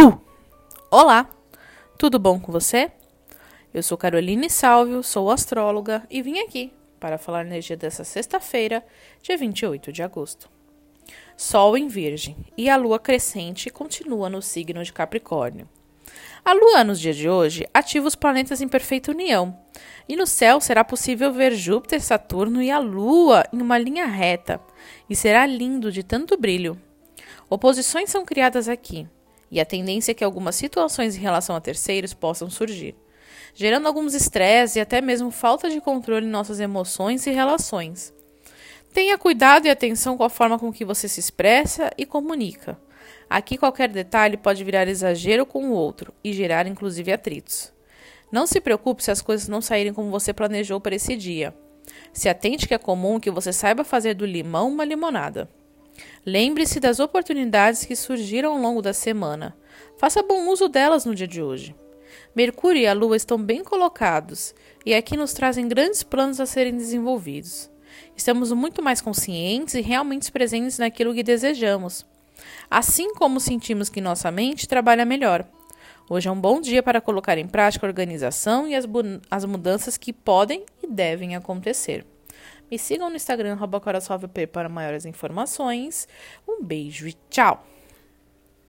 Bu! Olá! Tudo bom com você? Eu sou Caroline Salvio, sou astróloga e vim aqui para falar energia dessa sexta-feira, dia 28 de agosto. Sol em Virgem e a lua crescente continua no signo de Capricórnio. A lua, nos dias de hoje, ativa os planetas em perfeita união, e no céu será possível ver Júpiter, Saturno e a lua em uma linha reta, e será lindo de tanto brilho. Oposições são criadas aqui, e a tendência é que algumas situações em relação a terceiros possam surgir, gerando alguns estresses e até mesmo falta de controle em nossas emoções e relações. Tenha cuidado e atenção com a forma com que você se expressa e comunica. Aqui qualquer detalhe pode virar exagero com o outro e gerar inclusive atritos. Não se preocupe se as coisas não saírem como você planejou para esse dia. Se atente que é comum que você saiba fazer do limão uma limonada. Lembre-se das oportunidades que surgiram ao longo da semana. Faça bom uso delas no dia de hoje. Mercúrio e a Lua estão bem colocados e aqui nos trazem grandes planos a serem desenvolvidos. Estamos muito mais conscientes e realmente presentes naquilo que desejamos, assim como sentimos que nossa mente trabalha melhor. Hoje é um bom dia para colocar em prática a organização e as, as mudanças que podem e devem acontecer. Me sigam no Instagram, para maiores informações. Um beijo e tchau!